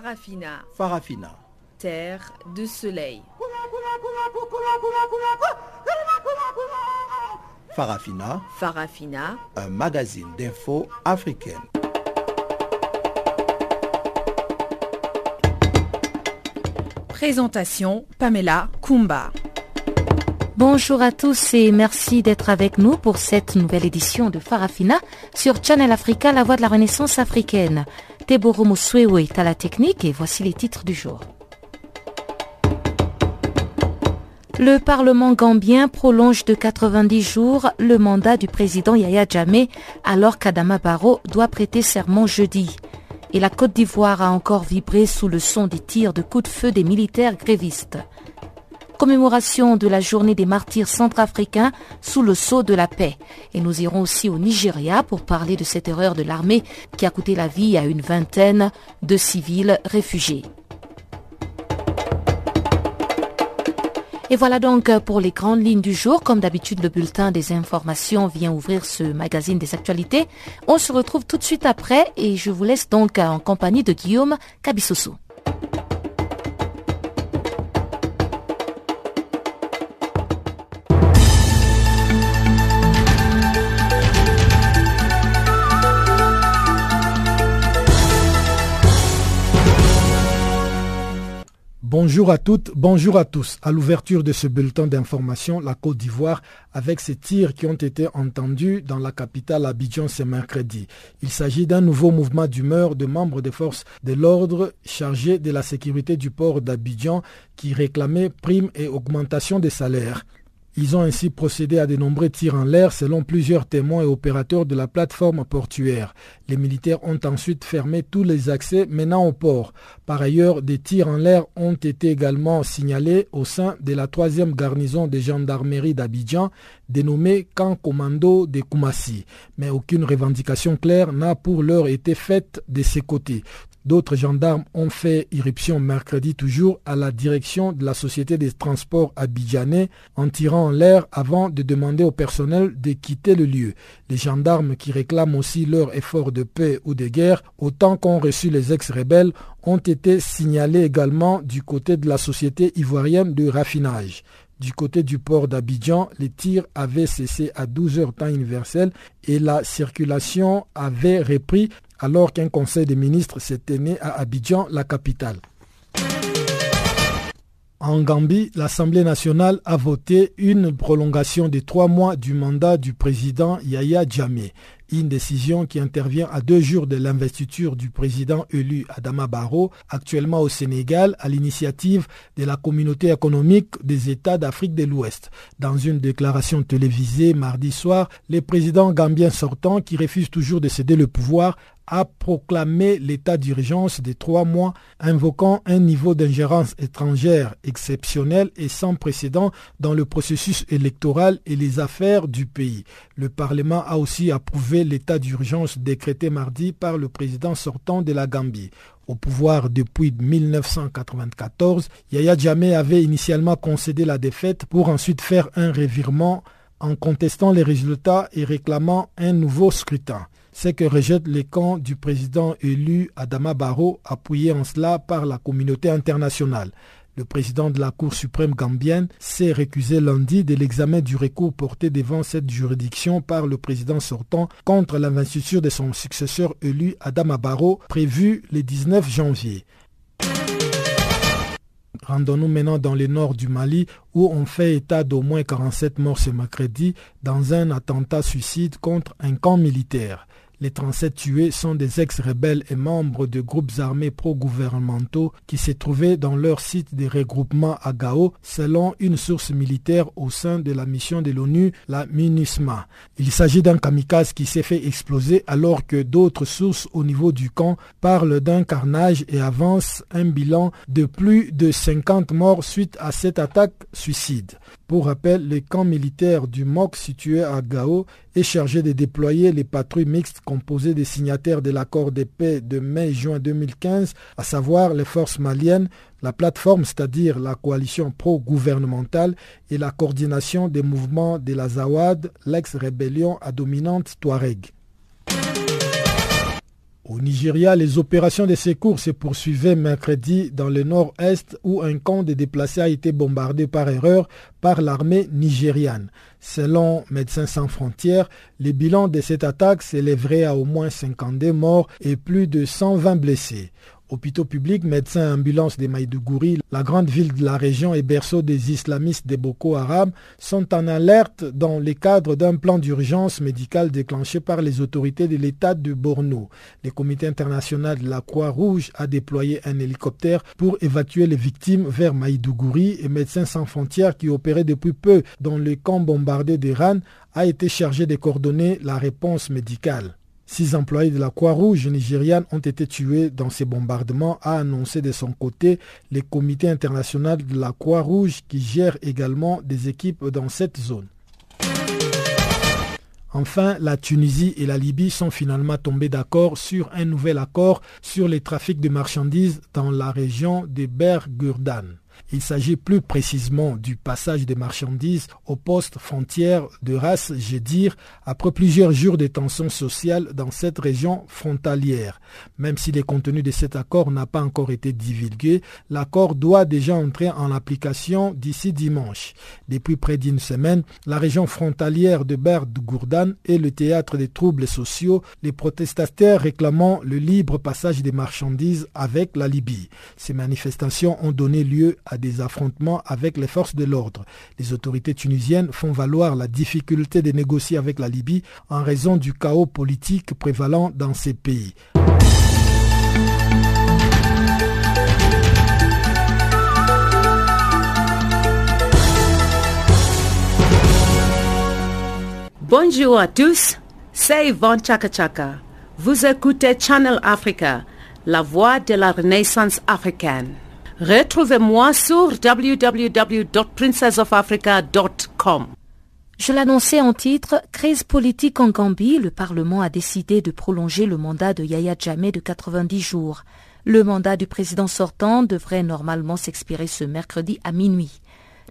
Farafina. Farafina. Terre de soleil. Farafina. Farafina. Un magazine d'infos africaine. Présentation Pamela Kumba. Bonjour à tous et merci d'être avec nous pour cette nouvelle édition de Farafina sur Channel Africa, la voix de la renaissance africaine. Teboro Muswewe est à la technique et voici les titres du jour. Le Parlement gambien prolonge de 90 jours le mandat du président Yaya Jammeh alors qu'Adama Barrow doit prêter serment jeudi. Et la Côte d'Ivoire a encore vibré sous le son des tirs de coups de feu des militaires grévistes. Commémoration de la journée des martyrs centrafricains sous le sceau de la paix. Et nous irons aussi au Nigeria pour parler de cette erreur de l'armée qui a coûté la vie à une vingtaine de civils réfugiés. Et voilà donc pour les grandes lignes du jour. Comme d'habitude, le bulletin des informations vient ouvrir ce magazine des actualités. On se retrouve tout de suite après et je vous laisse donc en compagnie de Guillaume Kabissoso. Bonjour à toutes, bonjour à tous. À l'ouverture de ce bulletin d'information, la Côte d'Ivoire, avec ces tirs qui ont été entendus dans la capitale Abidjan ce mercredi. Il s'agit d'un nouveau mouvement d'humeur de membres des forces de l'ordre chargés de la sécurité du port d'Abidjan qui réclamaient primes et augmentation des salaires. Ils ont ainsi procédé à de nombreux tirs en l'air selon plusieurs témoins et opérateurs de la plateforme portuaire. Les militaires ont ensuite fermé tous les accès menant au port. Par ailleurs, des tirs en l'air ont été également signalés au sein de la troisième garnison de gendarmerie d'Abidjan, dénommée Camp Commando de Koumassi. Mais aucune revendication claire n'a pour l'heure été faite de ces côtés. D'autres gendarmes ont fait irruption mercredi toujours à la direction de la société des transports abidjanais en tirant l'air avant de demander au personnel de quitter le lieu. Les gendarmes qui réclament aussi leur effort de paix ou de guerre, autant qu'ont reçu les ex-rebelles, ont été signalés également du côté de la société ivoirienne de raffinage. Du côté du port d'Abidjan, les tirs avaient cessé à 12 heures temps universel et la circulation avait repris alors qu'un conseil des ministres s'est tenu à Abidjan, la capitale. En Gambie, l'Assemblée nationale a voté une prolongation de trois mois du mandat du président Yaya Jammeh. Une décision qui intervient à deux jours de l'investiture du président élu Adama Barrow, actuellement au Sénégal, à l'initiative de la communauté économique des États d'Afrique de l'Ouest. Dans une déclaration télévisée mardi soir, le président gambien sortant, qui refuse toujours de céder le pouvoir, a proclamé l'état d'urgence de trois mois, invoquant un niveau d'ingérence étrangère exceptionnel et sans précédent dans le processus électoral et les affaires du pays. Le Parlement a aussi approuvé l'état d'urgence décrété mardi par le président sortant de la Gambie. Au pouvoir depuis 1994, Yaya Jammeh avait initialement concédé la défaite pour ensuite faire un revirement en contestant les résultats et réclamant un nouveau scrutin c'est que rejette les camps du président élu Adama Barrow, appuyé en cela par la communauté internationale. Le président de la Cour suprême gambienne s'est récusé lundi de l'examen du recours porté devant cette juridiction par le président sortant contre l'investiture de son successeur élu Adama Barrow prévu le 19 janvier. Rendons-nous maintenant dans le nord du Mali où on fait état d'au moins 47 morts ce mercredi dans un attentat suicide contre un camp militaire. Les 37 tués sont des ex-rebelles et membres de groupes armés pro-gouvernementaux qui se trouvaient dans leur site de regroupement à Gao, selon une source militaire au sein de la mission de l'ONU, la MINUSMA. Il s'agit d'un kamikaze qui s'est fait exploser alors que d'autres sources au niveau du camp parlent d'un carnage et avancent un bilan de plus de 50 morts suite à cette attaque suicide. Pour rappel, le camp militaire du MOC situé à Gao est chargé de déployer les patrouilles mixtes composées des signataires de l'accord de paix de mai-juin 2015, à savoir les forces maliennes, la plateforme, c'est-à-dire la coalition pro-gouvernementale et la coordination des mouvements de la Zawad, l'ex-rébellion à dominante Touareg. Au Nigeria, les opérations de secours se poursuivaient mercredi dans le nord-est où un camp de déplacés a été bombardé par erreur par l'armée nigériane. Selon Médecins sans frontières, le bilan de cette attaque s'élèverait à au moins 52 morts et plus de 120 blessés. Hôpitaux publics, médecins ambulances de Maïdougouri, la grande ville de la région et berceau des islamistes de Boko Haram, sont en alerte dans le cadre d'un plan d'urgence médicale déclenché par les autorités de l'État de Borno. Le comité international de la Croix-Rouge a déployé un hélicoptère pour évacuer les victimes vers Maïdougouri et Médecins sans frontières qui opéraient depuis peu dans le camp bombardé d'Iran a été chargé de coordonner la réponse médicale. Six employés de la Croix-Rouge nigériane ont été tués dans ces bombardements, a annoncé de son côté le comité international de la Croix-Rouge qui gère également des équipes dans cette zone. Enfin, la Tunisie et la Libye sont finalement tombés d'accord sur un nouvel accord sur les trafics de marchandises dans la région de Bergurdan. Il s'agit plus précisément du passage des marchandises au poste frontière de Ras Jedir après plusieurs jours de tensions sociales dans cette région frontalière. Même si le contenu de cet accord n'a pas encore été divulgué, l'accord doit déjà entrer en application d'ici dimanche. Depuis près d'une semaine, la région frontalière de Berd-Gourdan est le théâtre des troubles sociaux, les protestataires réclamant le libre passage des marchandises avec la Libye. Ces manifestations ont donné lieu à des affrontements avec les forces de l'ordre. Les autorités tunisiennes font valoir la difficulté de négocier avec la Libye en raison du chaos politique prévalant dans ces pays. Bonjour à tous, c'est Yvonne Chaka. Vous écoutez Channel Africa, la voix de la renaissance africaine. Retrouvez-moi sur www.princessofafrica.com. Je l'annonçais en titre, crise politique en Gambie, le Parlement a décidé de prolonger le mandat de Yaya Jammeh de 90 jours. Le mandat du président sortant devrait normalement s'expirer ce mercredi à minuit.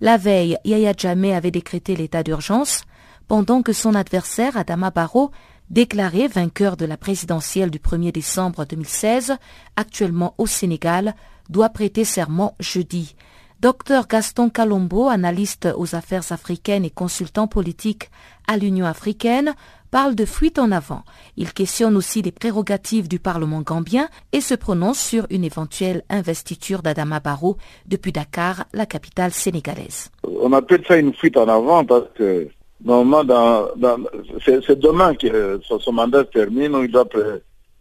La veille, Yaya Jammeh avait décrété l'état d'urgence, pendant que son adversaire, Adama Barrow, déclaré vainqueur de la présidentielle du 1er décembre 2016, actuellement au Sénégal, doit prêter serment jeudi. Dr Gaston Calombo, analyste aux affaires africaines et consultant politique à l'Union africaine, parle de fuite en avant. Il questionne aussi les prérogatives du Parlement gambien et se prononce sur une éventuelle investiture d'Adama Barrow depuis Dakar, la capitale sénégalaise. On appelle ça une fuite en avant parce que normalement, c'est demain que son, mandat se termine où il doit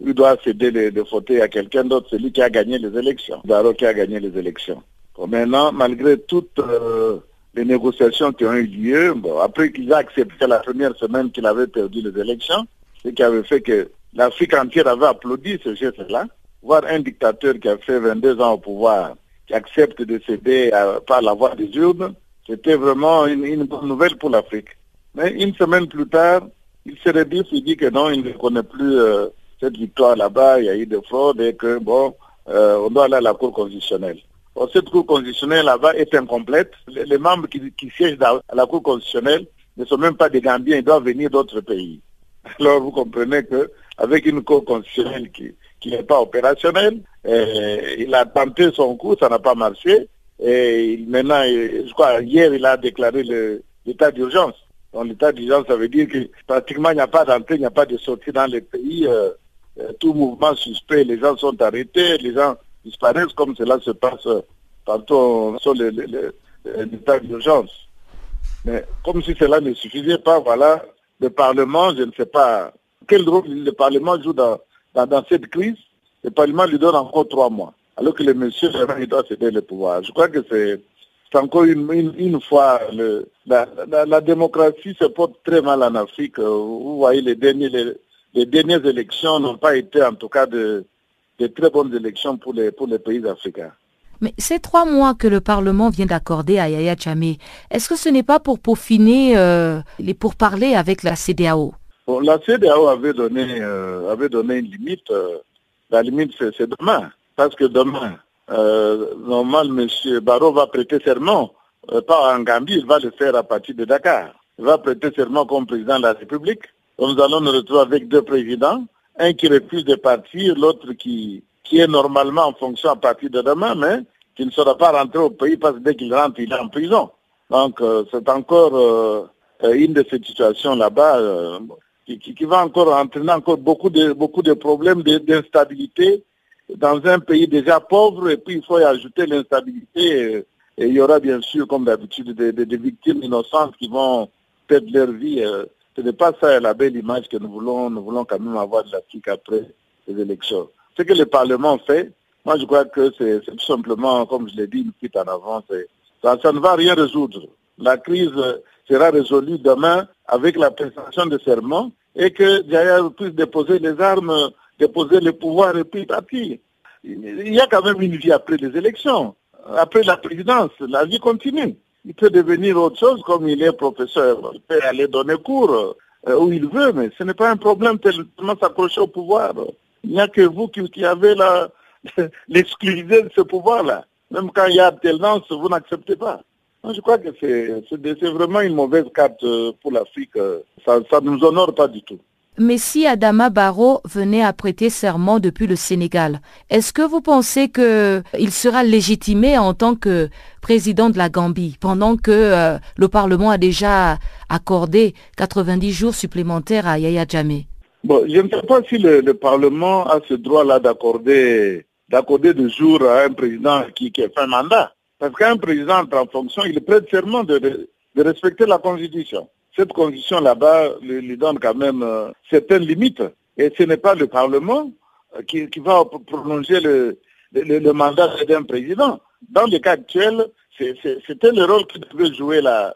il doit céder les, les fauteuils à quelqu'un d'autre, celui qui a gagné les élections. Daro qui a gagné les élections. maintenant, malgré toutes euh, les négociations qui ont eu lieu, bon, après qu'il a accepté la première semaine qu'il avait perdu les élections, ce qui avait fait que l'Afrique entière avait applaudi ce geste-là, voir un dictateur qui a fait 22 ans au pouvoir, qui accepte de céder par la voie des urnes, c'était vraiment une, bonne nouvelle pour l'Afrique. Mais une semaine plus tard, il s'est dit, il dit que non, il ne connaît plus euh, cette victoire là-bas, il y a eu des fraudes et que, bon, euh, on doit aller à la Cour constitutionnelle. cette Cour constitutionnelle là-bas est incomplète. Les, membres qui, siègent à la Cour constitutionnelle ne sont même pas des Gambiens, ils doivent venir d'autres pays. Alors vous comprenez que avec une Cour constitutionnelle qui, n'est pas opérationnelle, euh, il a tenté son coup, ça n'a pas marché. Et maintenant, je crois, hier, il a déclaré l'état d'urgence. Donc l'état d'urgence, ça veut dire que pratiquement il n'y a pas d'entrée, il n'y a pas de sortie dans les pays. Euh, euh, tout mouvement suspect, les gens sont arrêtés, les gens disparaissent comme cela se passe tantôt sur l'état d'urgence. Mais comme si cela ne suffisait pas, voilà, le Parlement, je ne sais pas quel rôle le Parlement joue dans, dans, cette crise. Le Parlement lui donne encore trois mois, alors que le monsieur, il doit céder le pouvoir. Je crois que c'est encore une, une, fois, le, la, la, démocratie se porte très mal en Afrique. Vous voyez les derniers, les dernières élections n'ont pas été en tout cas de, très bonnes élections pour les, pour les pays africains. Mais ces trois mois que le Parlement vient d'accorder à Yaya Tchame, est-ce que ce n'est pas pour peaufiner euh, les pourparlers avec la CDAO La CDAO avait donné, euh, avait donné une limite. Euh, la limite, c'est demain. Parce que demain, normalement, M. Barrault va prêter serment, pas en Gambie, il va le faire à partir de Dakar. Il va prêter serment comme président de la République nous allons nous retrouver avec deux présidents, un qui refuse de partir, l'autre qui, qui est normalement en fonction à partir de demain, mais qui ne sera pas rentré au pays parce que dès qu'il rentre, il est en prison. Donc euh, c'est encore euh, une de ces situations là-bas euh, qui, qui, va encore entraîner encore beaucoup de, beaucoup de problèmes d'instabilité dans un pays déjà pauvre et puis il faut y ajouter l'instabilité et il y aura bien sûr, comme d'habitude, des, victimes innocentes qui vont perdre leur vie. Ce n'est pas ça la belle image que nous voulons, nous voulons quand même avoir de l'Afrique après les élections. Ce que le Parlement fait, moi je crois que c'est tout simplement, comme je l'ai dit une petite en avant, ça, ne va rien résoudre. La crise sera résolue demain avec la prestation de serment et que d'ailleurs puisse déposer les armes, déposer le pouvoir et puis partir. Il y a quand même une vie après les élections. Après la présidence, la vie continue il peut devenir autre chose comme il est professeur. Il peut aller donner cours euh, où il veut, mais ce n'est pas un problème tellement s'accrocher au pouvoir. Il n'y a que vous qui, avez l'exclusivité de ce pouvoir-là. Même quand il y a tendance, vous n'acceptez pas. je crois que c'est vraiment une mauvaise carte euh, pour l'Afrique. Ça ne nous honore pas du tout. Mais si Adama Barrow venait à prêter serment depuis le Sénégal, est-ce que vous pensez qu'il sera légitimé en tant que président de la Gambie pendant que euh, le Parlement a déjà accordé 90 jours supplémentaires à Yaya Jammeh Bon, je ne sais pas si le, Parlement a ce droit-là d'accorder d'accorder des jours à un président qui, qui fait un mandat. Parce qu'un président en fonction, il prête serment de respecter la Constitution cette condition là-bas lui, donne quand même euh, certaines limites. Et ce n'est pas le Parlement euh, qui, va prolonger le, mandat d'un président. Dans le cas actuel, c'était le rôle que devait jouer la,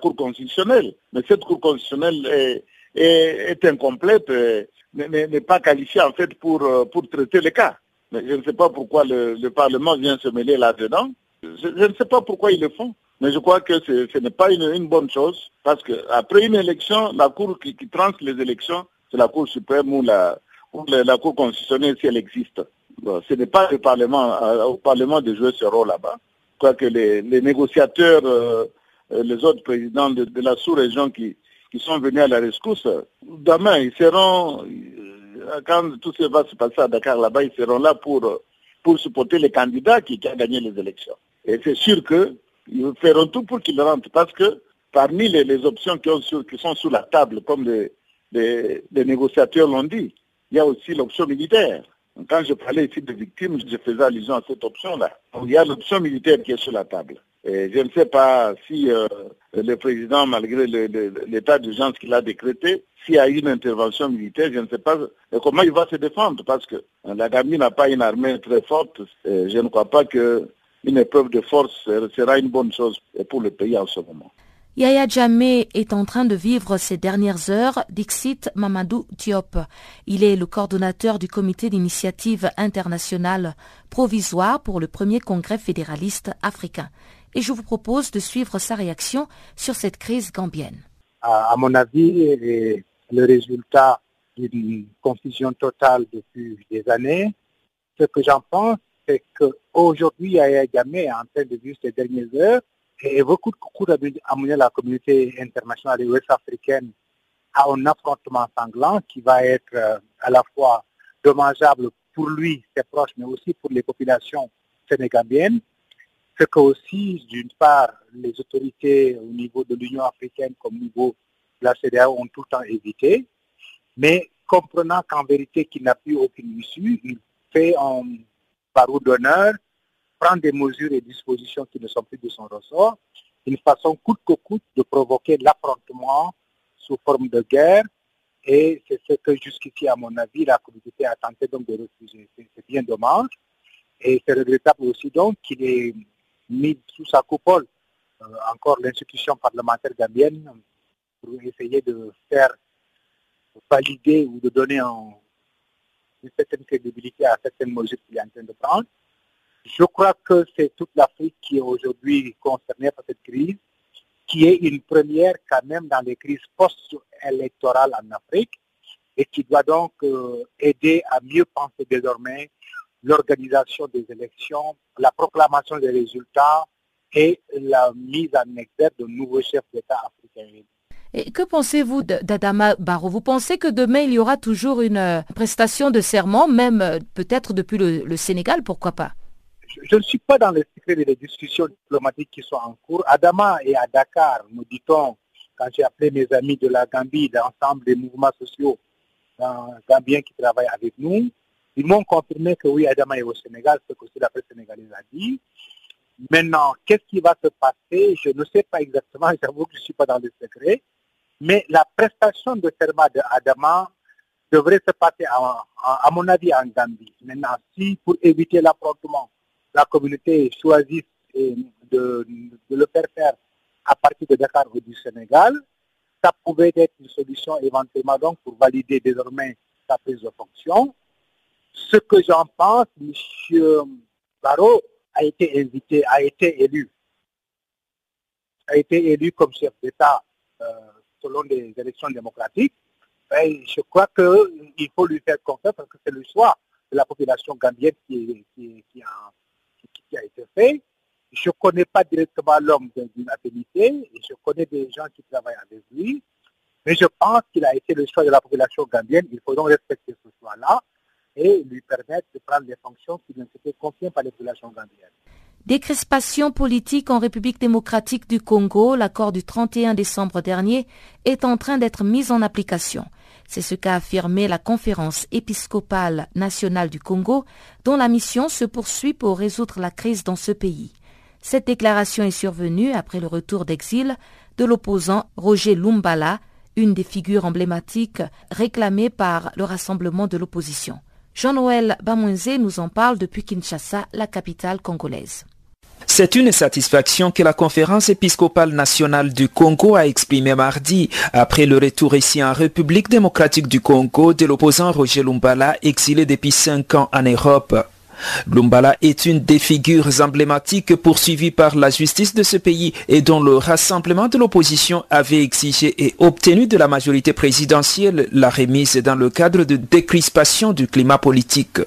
Cour constitutionnelle. Mais cette Cour constitutionnelle est, incomplète, n'est pas qualifiée en fait pour, euh, pour traiter les cas. Mais je ne sais pas pourquoi le, Parlement vient se mêler là-dedans. je, ne sais pas pourquoi ils le font. Mais je crois que ce n'est pas une, bonne chose parce qu'après une élection, la Cour qui, tranche les élections, c'est la Cour suprême ou la, la, Cour constitutionnelle si elle existe. ce n'est pas le Parlement, euh, au Parlement de jouer ce rôle là-bas. Je crois que les, négociateurs, euh, euh, les autres présidents de, la sous-région qui, qui sont venus à la rescousse, demain, ils seront, quand tout ce va se passer à Dakar là-bas, ils seront là pour, pour supporter les candidats qui, qui ont gagné les élections. Et c'est sûr que ils feront tout pour qu'ils rentrent parce que parmi les, options qui, sont sur la table, comme les, négociateurs l'ont dit, il y a aussi l'option militaire. Quand je parlais ici de victimes, je faisais allusion à cette option-là. Il y a l'option militaire qui est sur la table. Et je ne sais pas si euh, le président, malgré l'état d'urgence qu'il a décrété, s'il y a une intervention militaire, je ne sais pas comment il va se défendre, parce que la Gambie n'a pas une armée très forte. je ne crois pas que une épreuve de force sera une bonne chose pour le pays en ce moment. Yaya Jammeh est en train de vivre ses dernières heures, Dixit Mamadou Diop. Il est le coordonnateur du comité d'initiative internationale provisoire pour le premier congrès fédéraliste africain. Et je vous propose de suivre sa réaction sur cette crise gambienne. À mon avis, le résultat d'une confusion totale depuis des années. Ce que j'en pense, c'est qu'aujourd'hui, Yaya Jammeh est en train de vivre ces dernières heures et beaucoup de coups d'amener la communauté internationale et ouest-africaine à un affrontement sanglant qui va être euh, à la fois dommageable pour lui, ses proches, mais aussi pour les populations sénégambiennes. Ce que aussi, d'une part, les autorités au niveau de l'Union africaine comme au niveau de la CDAO ont tout le temps évité, mais comprenant qu'en vérité qu'il n'a plus aucune issue, il fait un par d'honneur, prendre des mesures et dispositions qui ne sont plus de son ressort, une façon coûte que coûte de provoquer l'affrontement sous forme de guerre. Et c'est ce que jusqu'ici, à mon avis, la communauté a tenté donc de refuser. C'est bien dommage. Et c'est regrettable aussi donc qu'il ait mis sous sa coupole euh, encore l'institution parlementaire gambienne pour essayer de faire valider ou de donner un, une certaine crédibilité à certaines mesures qu'il est en train de prendre. Je crois que c'est toute l'Afrique qui est aujourd'hui concernée par cette crise, qui est une première quand même dans les crises post-électorales en Afrique et qui doit donc euh, aider à mieux penser désormais l'organisation des élections, la proclamation des résultats et la mise en exergue de nouveaux chefs d'État africains. Et que pensez-vous d'Adama Barrow? Vous pensez que demain, il y aura toujours une euh, prestation de serment, même euh, peut-être depuis le, Sénégal, pourquoi pas? Je, ne suis pas dans les secrets des discussions diplomatiques qui sont en cours. Adama et à Dakar, nous dit-on, quand j'ai appelé mes amis de la Gambie, l'ensemble des mouvements sociaux gambiens qui travaillent avec nous, ils m'ont confirmé que oui, Adama est au Sénégal, ce que la presse sénégalaise a dit. Maintenant, qu'est-ce qui va se passer? Je ne sais pas exactement, j'avoue que je ne suis pas dans les secrets. Mais la prestation de serment de Adama devrait se passer, à, mon avis, en Gambie. Maintenant, si pour éviter l'affrontement, la communauté choisit de, le faire faire à partir de Dakar ou du Sénégal, ça pouvait être une solution éventuellement donc pour valider désormais sa prise de fonction. Ce que j'en pense, M. Barrault a été invité, a été élu, a été élu comme chef d'État euh, selon des élections démocratiques, ben, je crois qu'il faut lui faire confiance parce que c'est le choix de la population gambienne qui, a, été fait. Je ne connais pas directement l'homme d'une affinité, je connais des gens qui travaillent avec lui, mais je pense qu'il a été le choix de la population gambienne. Il faut donc respecter ce choix-là et lui permettre de prendre les fonctions qui lui ont été confiées par les populations gambiennes. Décrispation politique en République démocratique du Congo, l'accord du 31 décembre dernier est en train d'être mis en application. C'est ce qu'a affirmé la conférence épiscopale nationale du Congo, dont la mission se poursuit pour résoudre la crise dans ce pays. Cette déclaration est survenue après le retour d'exil de l'opposant Roger Lumbala, une des figures emblématiques réclamées par le rassemblement de l'opposition. Jean-Noël Bamouenze nous en parle depuis Kinshasa, la capitale congolaise. C'est une satisfaction que la conférence épiscopale nationale du Congo a exprimée mardi après le retour ici en République démocratique du Congo de l'opposant Roger Lumbala exilé depuis cinq ans en Europe. Lumbala est une des figures emblématiques poursuivies par la justice de ce pays et dont le rassemblement de l'opposition avait exigé et obtenu de la majorité présidentielle la remise dans le cadre de décrispation du climat politique.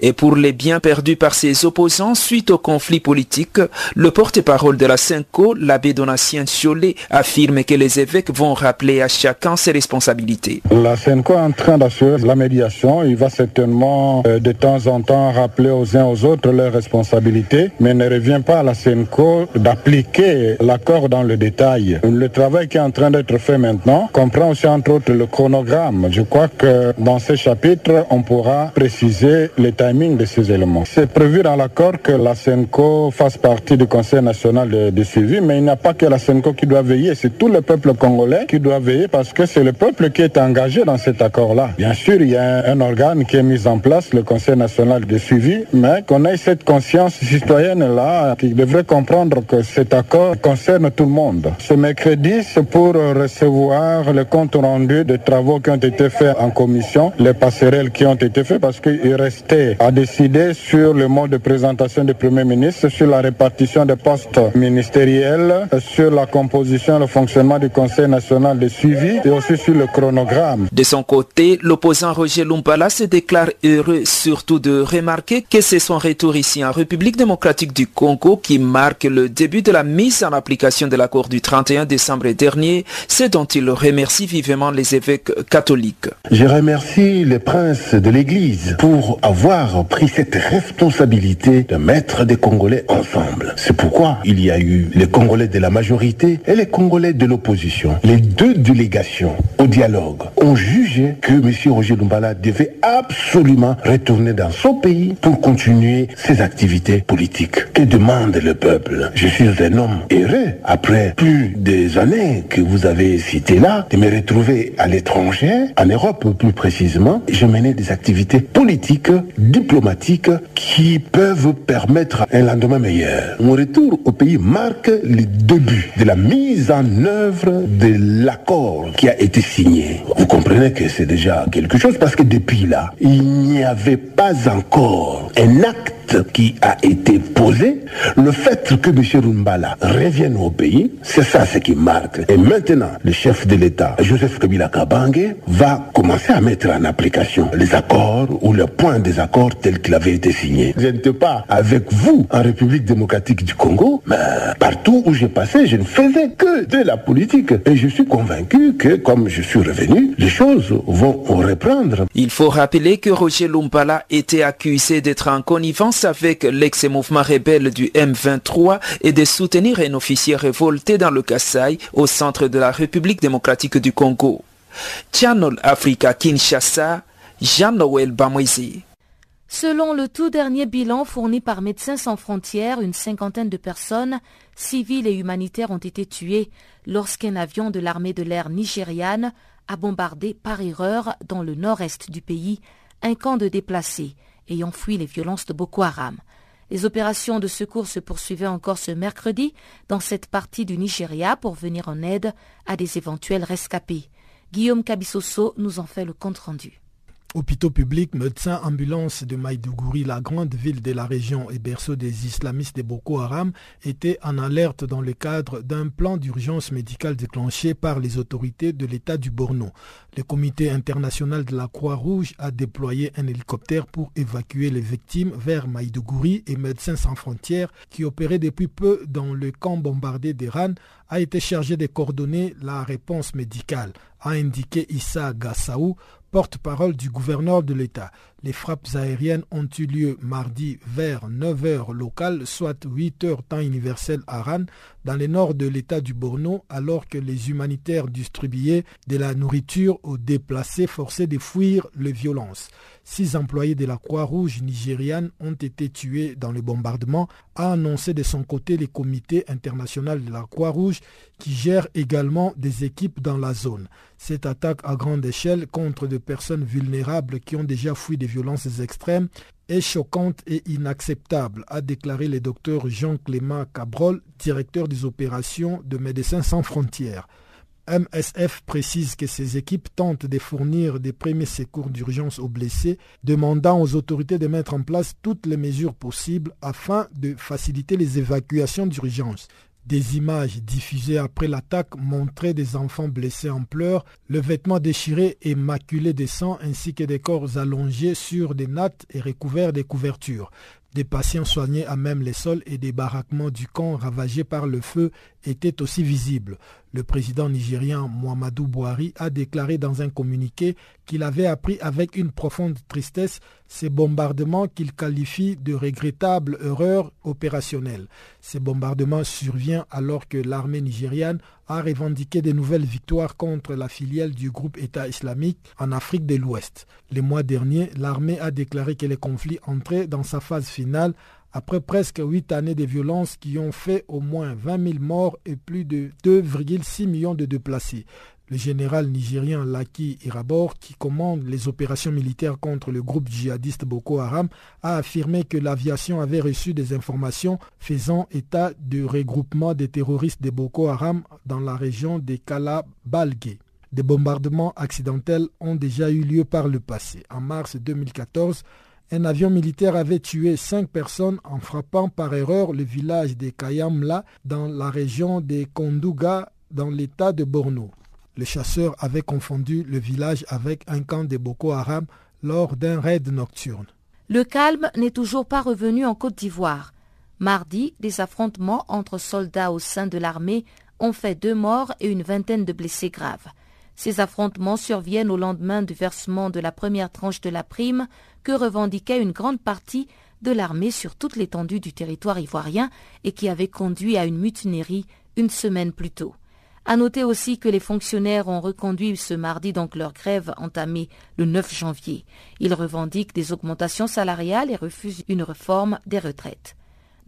Et pour les biens perdus par ses opposants suite au conflit politique, le porte-parole de la Cinco, l'abbé Donatien Chollet, affirme que les évêques vont rappeler à chacun ses responsabilités. La Cinco est en train d'assurer la médiation. Il va certainement euh, de temps en temps rappeler aux uns aux autres leurs responsabilités, mais ne revient pas à la Cinco d'appliquer l'accord dans le détail. Le travail qui est en train d'être fait maintenant comprend aussi entre autres le chronogramme. Je crois que dans ce chapitre, on pourra préciser le timing de ces éléments. C'est prévu dans l'accord que la SENCO fasse partie du Conseil national de, suivi, mais il n'y a pas que la SENCO qui doit veiller, c'est tout le peuple congolais qui doit veiller parce que c'est le peuple qui est engagé dans cet accord-là. Bien sûr, il y a un, organe qui est mis en place, le Conseil national de suivi, mais qu'on ait cette conscience citoyenne-là qui devrait comprendre que cet accord concerne tout le monde. Ce mercredi, c'est pour recevoir le compte rendu des travaux qui ont été faits en commission, les passerelles qui ont été faits parce qu'il reste a décidé sur le mode de présentation du Premier ministre, sur la répartition des postes ministériels, sur la composition et le fonctionnement du Conseil national de suivi et aussi sur le chronogramme. De son côté, l'opposant Roger Lumpala se déclare heureux surtout de remarquer que c'est son retour ici en République démocratique du Congo qui marque le début de la mise en application de l'accord du 31 décembre dernier, ce dont il remercie vivement les évêques catholiques. Je remercie les princes de l'Église pour avoir avoir pris cette responsabilité de mettre des Congolais ensemble. C'est pourquoi il y a eu les Congolais de la majorité et les Congolais de l'opposition. Les deux délégations au dialogue ont jugé que M. Roger Lumbala devait absolument retourner dans son pays pour continuer ses activités politiques. Que demande le peuple? Je suis un homme heureux, après plus des années que vous avez citées là, de me retrouver à l'étranger, en Europe plus précisément. Je menais des activités politiques diplomatiques qui peuvent permettre un lendemain meilleur. Mon retour au pays marque le début de la mise en œuvre de l'accord qui a été signé. Vous comprenez que c'est déjà quelque chose parce que depuis là, il n'y avait pas encore un acte qui a été posé, le fait que M. Rumbala revienne au pays, c'est ça ce qui marque. Et maintenant, le chef de l'État, Joseph Kabila Kabange, va commencer à mettre en application les accords ou le point des accords tels qu'ils avaient été signés. Je n'étais pas avec vous en République démocratique du Congo, mais partout où j'ai passé, je ne faisais que de la politique. Et je suis convaincu que, comme je suis revenu, les choses vont reprendre. Il faut rappeler que Roger Lumpala était accusé d'être en connivence avec l'ex-mouvement rebelle du M23 et de soutenir un officier révolté dans le Kassai au centre de la République démocratique du Congo. Channel Africa Kinshasa, Jean-Noël Bamoisi. Selon le tout dernier bilan fourni par Médecins sans frontières, une cinquantaine de personnes, civiles et humanitaires, ont été tuées lorsqu'un avion de l'armée de l'air nigériane a bombardé par erreur dans le nord-est du pays un camp de déplacés ayant fui les violences de Boko Haram. Les opérations de secours se poursuivaient encore ce mercredi dans cette partie du Nigeria pour venir en aide à des éventuels rescapés. Guillaume Kabisoso nous en fait le compte rendu. Hôpitaux publics, médecins, ambulances de Maïdougouri, la grande ville de la région et berceau des islamistes de Boko Haram, étaient en alerte dans le cadre d'un plan d'urgence médicale déclenché par les autorités de l'État du Borno. Le comité international de la Croix-Rouge a déployé un hélicoptère pour évacuer les victimes vers Maïdougouri et Médecins sans frontières qui opéraient depuis peu dans le camp bombardé d'Iran a été chargé de coordonner la réponse médicale, a indiqué Issa Gassaou, porte-parole du gouverneur de l'État. Les frappes aériennes ont eu lieu mardi vers 9h local, soit 8h temps universel à Ran, dans le nord de l'État du Borno, alors que les humanitaires distribuaient de la nourriture aux déplacés forcés de fuir les violences. Six employés de la Croix-Rouge nigériane ont été tués dans le bombardement, a annoncé de son côté le comité international de la Croix-Rouge qui gère également des équipes dans la zone. Cette attaque à grande échelle contre des personnes vulnérables qui ont déjà fui des violences extrêmes est choquante et inacceptable, a déclaré le docteur Jean-Clément Cabrol, directeur des opérations de Médecins sans frontières. MSF précise que ses équipes tentent de fournir des premiers secours d'urgence aux blessés, demandant aux autorités de mettre en place toutes les mesures possibles afin de faciliter les évacuations d'urgence. Des images diffusées après l'attaque montraient des enfants blessés en pleurs, le vêtement déchiré et maculé de sang ainsi que des corps allongés sur des nattes et recouverts de couvertures. Des patients soignés à même les sols et des baraquements du camp ravagés par le feu étaient aussi visibles. Le président nigérien Muhammadu Buhari a déclaré dans un communiqué qu'il avait appris avec une profonde tristesse ces bombardements qu'il qualifie de regrettables erreurs opérationnelles. Ces bombardements surviennent alors que l'armée nigériane a revendiqué de nouvelles victoires contre la filiale du groupe État islamique en Afrique de l'Ouest. Le mois dernier, l'armée a déclaré que le conflit entrait dans sa phase finale après presque huit années de violences qui ont fait au moins 20 000 morts et plus de 2,6 millions de déplacés. Le général nigérien Laki Irabor, qui commande les opérations militaires contre le groupe djihadiste Boko Haram, a affirmé que l'aviation avait reçu des informations faisant état du regroupement des terroristes de Boko Haram dans la région de Kala-Balgue. Des bombardements accidentels ont déjà eu lieu par le passé. En mars 2014, un avion militaire avait tué cinq personnes en frappant par erreur le village de Kayamla dans la région de Kondouga dans l'état de Borno. Les chasseurs avaient confondu le village avec un camp de Boko Haram lors d'un raid nocturne. Le calme n'est toujours pas revenu en Côte d'Ivoire. Mardi, des affrontements entre soldats au sein de l'armée ont fait deux morts et une vingtaine de blessés graves. Ces affrontements surviennent au lendemain du versement de la première tranche de la prime que revendiquait une grande partie de l'armée sur toute l'étendue du territoire ivoirien et qui avait conduit à une mutinerie une semaine plus tôt. À noter aussi que les fonctionnaires ont reconduit ce mardi donc leur grève entamée le 9 janvier. Ils revendiquent des augmentations salariales et refusent une réforme des retraites.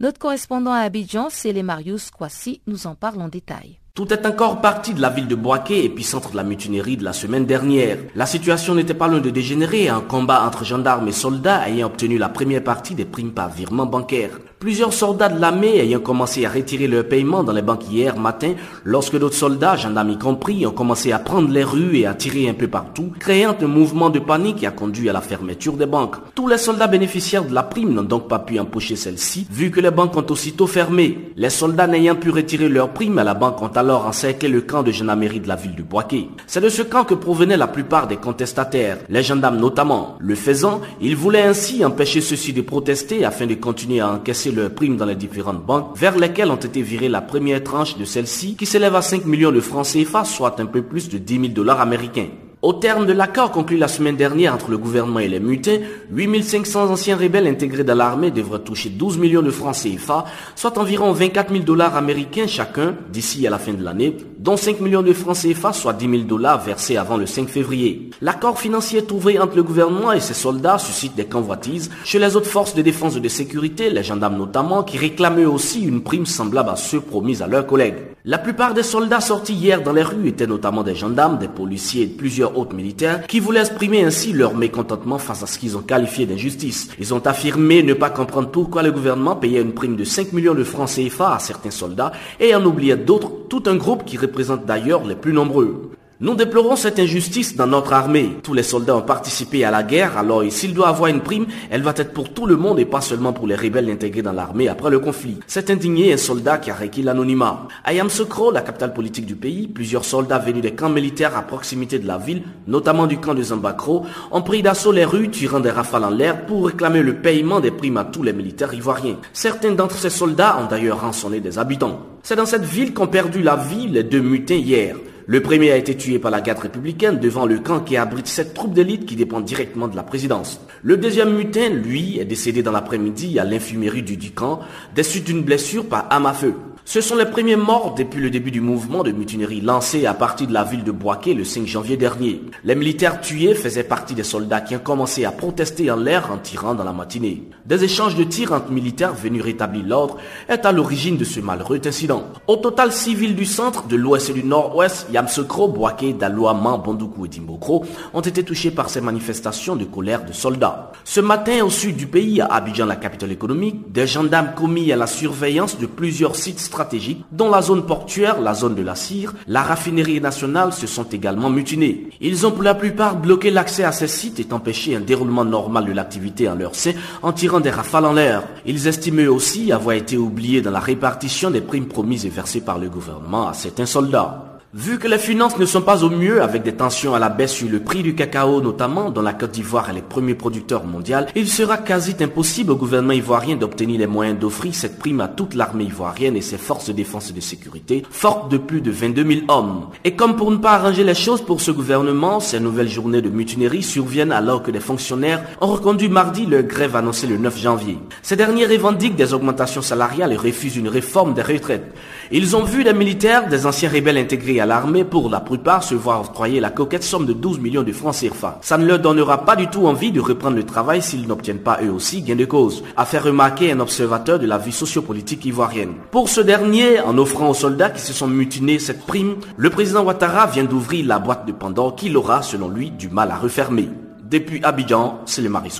Notre correspondant à Abidjan, c'est Marius Kwasi, nous en parle en détail. Tout est encore parti de la ville de Boaké, épicentre de la mutinerie de la semaine dernière. La situation n'était pas loin de dégénérer, un combat entre gendarmes et soldats ayant obtenu la première partie des primes par virement bancaire. Plusieurs soldats de l'armée ayant commencé à retirer leur paiement dans les banques hier matin, lorsque d'autres soldats, gendarmes y compris, ont commencé à prendre les rues et à tirer un peu partout, créant un mouvement de panique qui a conduit à la fermeture des banques. Tous les soldats bénéficiaires de la prime n'ont donc pas pu empocher celle-ci, vu que les banques ont aussitôt fermé. Les soldats n'ayant pu retirer leur prime à la banque ont alors encerclé le camp de gendarmerie de la ville du Boisquet. C'est de ce camp que provenaient la plupart des contestataires, les gendarmes notamment. Le faisant, ils voulaient ainsi empêcher ceux-ci de protester afin de continuer à encaisser leurs primes dans les différentes banques vers lesquelles ont été virées la première tranche de celle-ci qui s'élève à 5 millions de francs CFA, soit un peu plus de 10 000 dollars américains. Au terme de l'accord conclu la semaine dernière entre le gouvernement et les mutins, 8500 anciens rebelles intégrés dans l'armée devraient toucher 12 millions de francs CFA, soit environ 24 000 dollars américains chacun d'ici à la fin de l'année, dont 5 millions de francs CFA, soit 10 000 dollars versés avant le 5 février. L'accord financier trouvé entre le gouvernement et ses soldats suscite des convoitises chez les autres forces de défense et de sécurité, les gendarmes notamment, qui réclamaient aussi une prime semblable à ceux promis à leurs collègues. La plupart des soldats sortis hier dans les rues étaient notamment des gendarmes, des policiers et plusieurs autres militaires qui voulaient exprimer ainsi leur mécontentement face à ce qu'ils ont qualifié d'injustice. Ils ont affirmé ne pas comprendre pourquoi le gouvernement payait une prime de 5 millions de francs CFA à certains soldats et en oubliait d'autres, tout un groupe qui représente d'ailleurs les plus nombreux. Nous déplorons cette injustice dans notre armée. Tous les soldats ont participé à la guerre, alors s'il doit avoir une prime, elle va être pour tout le monde et pas seulement pour les rebelles intégrés dans l'armée après le conflit. C'est indigné un soldat qui a requis l'anonymat. À Yamsokro, la capitale politique du pays, plusieurs soldats venus des camps militaires à proximité de la ville, notamment du camp de Zambakro, ont pris d'assaut les rues, tirant des rafales en l'air pour réclamer le paiement des primes à tous les militaires ivoiriens. Certains d'entre ces soldats ont d'ailleurs rançonné des habitants. C'est dans cette ville qu'ont perdu la vie les deux mutins hier. Le premier a été tué par la garde républicaine devant le camp qui abrite cette troupe d'élite qui dépend directement de la présidence. Le deuxième mutin, lui, est décédé dans l'après-midi à l'infirmerie du camp des suites d'une blessure par arme à feu. Ce sont les premiers morts depuis le début du mouvement de mutinerie lancé à partir de la ville de Boaké le 5 janvier dernier. Les militaires tués faisaient partie des soldats qui ont commencé à protester en l'air en tirant dans la matinée. Des échanges de tirs entre militaires venus rétablir l'ordre est à l'origine de ce malheureux incident. Au total, six villes du centre, de l'ouest et du nord-ouest, Yamsekro, Boaké, Daloa, Bondoukou et Dimbokro, ont été touchés par ces manifestations de colère de soldats. Ce matin, au sud du pays, à Abidjan, la capitale économique, des gendarmes commis à la surveillance de plusieurs sites stratégiques, dont la zone portuaire, la zone de la Cire, la raffinerie nationale se sont également mutinés. Ils ont pour la plupart bloqué l'accès à ces sites et empêché un déroulement normal de l'activité en leur sein en tirant des rafales en l'air. Ils estimaient aussi avoir été oubliés dans la répartition des primes promises et versées par le gouvernement à certains soldats. Vu que les finances ne sont pas au mieux avec des tensions à la baisse sur le prix du cacao notamment dont la Côte d'Ivoire est le premier producteur mondial, il sera quasi impossible au gouvernement ivoirien d'obtenir les moyens d'offrir cette prime à toute l'armée ivoirienne et ses forces de défense et de sécurité, fortes de plus de 22 000 hommes. Et comme pour ne pas arranger les choses pour ce gouvernement, ces nouvelles journées de mutinerie surviennent alors que les fonctionnaires ont reconduit mardi leur grève annoncée le 9 janvier. Ces derniers revendiquent des augmentations salariales et refusent une réforme des retraites. Ils ont vu des militaires, des anciens rebelles intégrés à l'armée, pour la plupart, se voir octroyer la coquette somme de 12 millions de francs CFA. Ça ne leur donnera pas du tout envie de reprendre le travail s'ils n'obtiennent pas eux aussi gain de cause, a fait remarquer un observateur de la vie sociopolitique ivoirienne. Pour ce dernier, en offrant aux soldats qui se sont mutinés cette prime, le président Ouattara vient d'ouvrir la boîte de Pandore qu'il aura, selon lui, du mal à refermer. Depuis Abidjan, c'est le Maris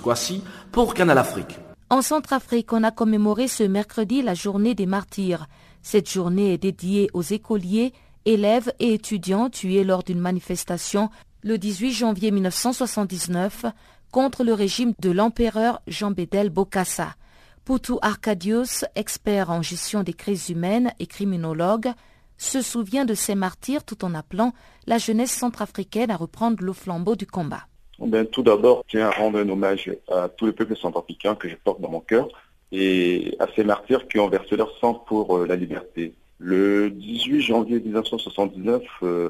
pour Canal Afrique. En Centrafrique, on a commémoré ce mercredi la journée des martyrs. Cette journée est dédiée aux écoliers, élèves et étudiants tués lors d'une manifestation le 18 janvier 1979 contre le régime de l'empereur Jean-Bédel Bokassa. Poutou Arcadius, expert en gestion des crises humaines et criminologue, se souvient de ces martyrs tout en appelant la jeunesse centrafricaine à reprendre le flambeau du combat. Ben, tout d'abord, je tiens à rendre un hommage à tout le peuple centrafricain que je porte dans mon cœur et à ces martyrs qui ont versé leur sang pour euh, la liberté. Le 18 janvier 1979 euh,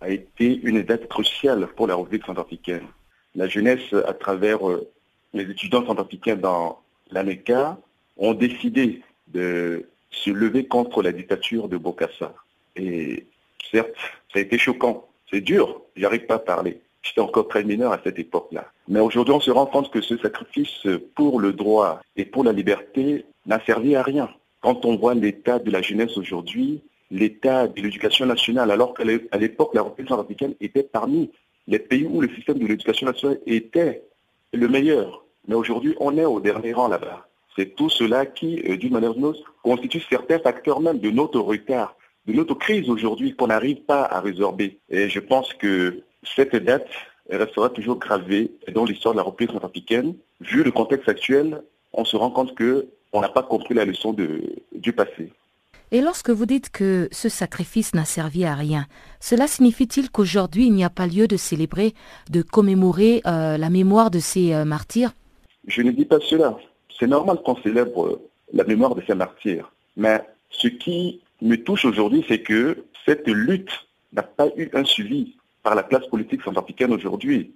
a été une date cruciale pour la République centrafricaine. La jeunesse, à travers euh, les étudiants centrafricains dans l'ANECA, ont décidé de se lever contre la dictature de Bokassa. Et certes, ça a été choquant, c'est dur, j'arrive pas à parler. J'étais encore très mineur à cette époque-là. Mais aujourd'hui, on se rend compte que ce sacrifice pour le droit et pour la liberté n'a servi à rien. Quand on voit l'état de la jeunesse aujourd'hui, l'état de l'éducation nationale, alors qu'à l'époque, la République centrafricaine était parmi les pays où le système de l'éducation nationale était le meilleur. Mais aujourd'hui, on est au dernier rang là-bas. C'est tout cela qui, euh, d'une manière ou d'une autre, constitue certains facteurs même de notre retard, de notre crise aujourd'hui qu'on n'arrive pas à résorber. Et je pense que cette date restera toujours gravée dans l'histoire de la République centrafricaine. Vu le contexte actuel, on se rend compte qu'on n'a pas compris la leçon de, du passé. Et lorsque vous dites que ce sacrifice n'a servi à rien, cela signifie-t-il qu'aujourd'hui il n'y a pas lieu de célébrer, de commémorer euh, la mémoire de ces euh, martyrs? Je ne dis pas cela. C'est normal qu'on célèbre euh, la mémoire de ces martyrs. Mais ce qui me touche aujourd'hui, c'est que cette lutte n'a pas eu un suivi par la classe politique centrafricaine aujourd'hui.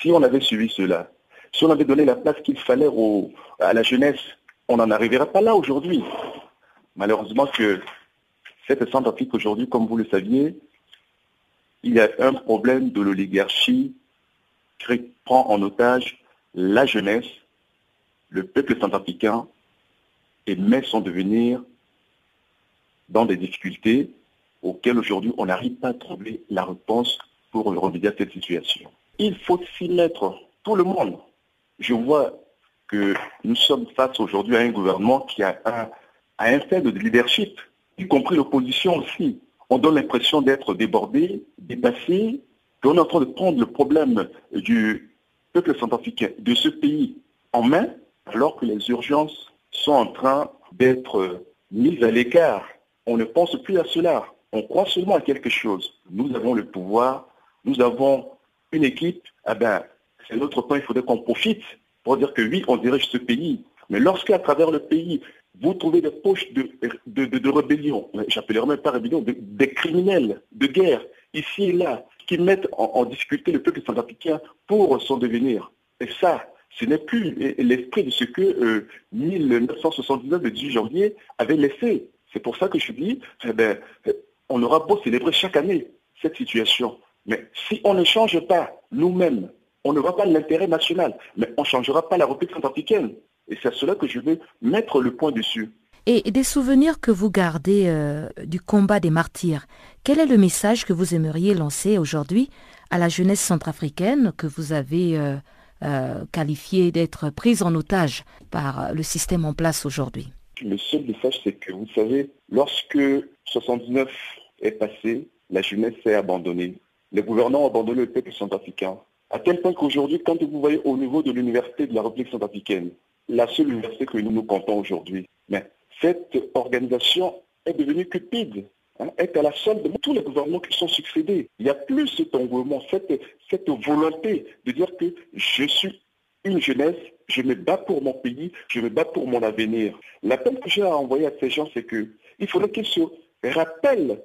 Si on avait suivi cela, si on avait donné la place qu'il fallait à la jeunesse, on n'en arriverait pas là aujourd'hui. Malheureusement que cette Centrafrique aujourd'hui, comme vous le saviez, il y a un problème de l'oligarchie qui prend en otage la jeunesse, le peuple centrafricain et met son devenir dans des difficultés auxquelles aujourd'hui on n'arrive pas à trouver la réponse pour remédier à cette situation. Il faut s'y mettre, tout le monde. Je vois que nous sommes face aujourd'hui à un gouvernement qui a un à un faible de leadership, y compris l'opposition aussi. On donne l'impression d'être débordé, dépassé, qu'on est en train de prendre le problème du peuple centrafricain, de ce pays, en main, alors que les urgences sont en train d'être mises à l'écart. On ne pense plus à cela. On croit seulement à quelque chose. Nous avons le pouvoir, nous avons une équipe, eh c'est notre temps, il faudrait qu'on profite pour dire que oui, on dirige ce pays. Mais lorsqu'à travers le pays, vous trouvez des poches de, de, rébellion, j'appellerais même pas rébellion, des criminels de guerre, ici et là, qui mettent en, difficulté le peuple centrafricain pour son devenir. Et ça, ce n'est plus l'esprit de ce que 1979, euh, le 18 janvier, avait laissé. C'est pour ça que je dis, eh ben, on aura beau célébrer chaque année cette situation. Mais si on ne change pas nous-mêmes, on ne voit pas l'intérêt national, mais on ne changera pas la République centrafricaine. Et c'est à cela que je vais mettre le point dessus. Et des souvenirs que vous gardez euh, du combat des martyrs, quel est le message que vous aimeriez lancer aujourd'hui à la jeunesse centrafricaine que vous avez euh, euh, qualifiée d'être prise en otage par le système en place aujourd'hui? Le seul message, c'est que vous savez, lorsque 79 est passé, la jeunesse s'est abandonnée. Les gouvernants ont abandonné le peuple centrafricain. À tel point qu'aujourd'hui, quand vous voyez au niveau de l'université de la République centrafricaine, la seule université que nous nous comptons aujourd'hui. Mais cette organisation est devenue cupide, hein, est à la solde de tous les gouvernements qui sont succédés. Il n'y a plus cet engouement, cette, volonté de dire que je suis une jeunesse, je me bats pour mon pays, je me bats pour mon avenir. L'appel que j'ai à envoyer à ces gens, c'est qu'il faudrait qu'ils se rappellent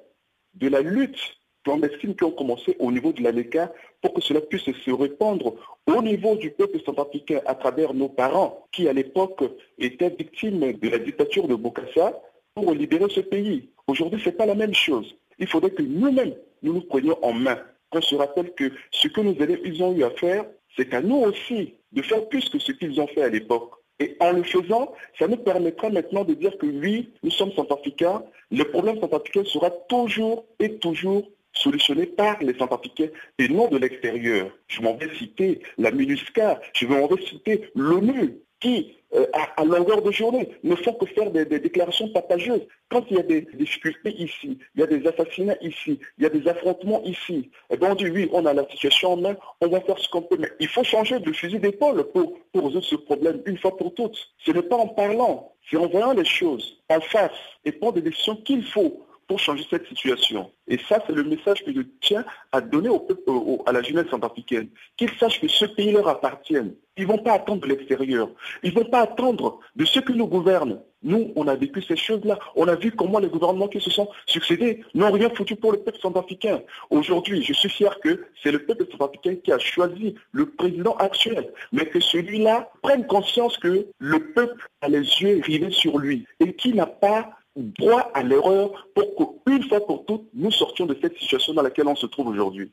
de la lutte clandestines qui ont commencé au niveau de l'ANECA pour que cela puisse se répandre au niveau du peuple centrafricain à travers nos parents qui à l'époque étaient victimes de la dictature de Bokassa pour libérer ce pays. Aujourd'hui, ce n'est pas la même chose. Il faudrait que nous-mêmes, nous nous prenions en main. Qu'on se rappelle que ce que nos élèves ils ont eu à faire, c'est à nous aussi de faire plus que ce qu'ils ont fait à l'époque. Et en le faisant, ça nous permettra maintenant de dire que oui, nous sommes centrafricains, le problème centrafricain sera toujours et toujours solutionné par les Centrafricains et non de l'extérieur. Je m'en vais citer la MINUSCA, je m'en vais citer l'ONU, qui, euh, à, longueur de journée, ne font que faire des, déclarations partageuses. Quand il y a des, difficultés ici, il y a des assassinats ici, il y a des affrontements ici, et eh bien on dit oui, on a la situation en main, on va faire ce qu'on peut. Mais il faut changer de fusil d'épaule pour, pour résoudre ce problème une fois pour toutes. Ce n'est pas en parlant, c'est en voyant les choses en face et prendre des décisions qu'il faut pour changer cette situation. Et ça, c'est le message que je tiens à donner au, à la jeunesse centrafricaine. Qu'ils sachent que ce pays leur appartient. Ils ne vont pas attendre de l'extérieur. Ils ne vont pas attendre de ceux qui nous gouvernent. Nous, on a vécu ces choses-là. On a vu comment les gouvernements qui se sont succédés n'ont rien foutu pour le peuple centrafricain. Aujourd'hui, je suis fier que c'est le peuple centrafricain qui a choisi le président actuel, mais que celui-là prenne conscience que le peuple a les yeux rivés sur lui et qui n'a pas droit à l'erreur pour qu'une fois pour toutes, nous sortions de cette situation dans laquelle on se trouve aujourd'hui.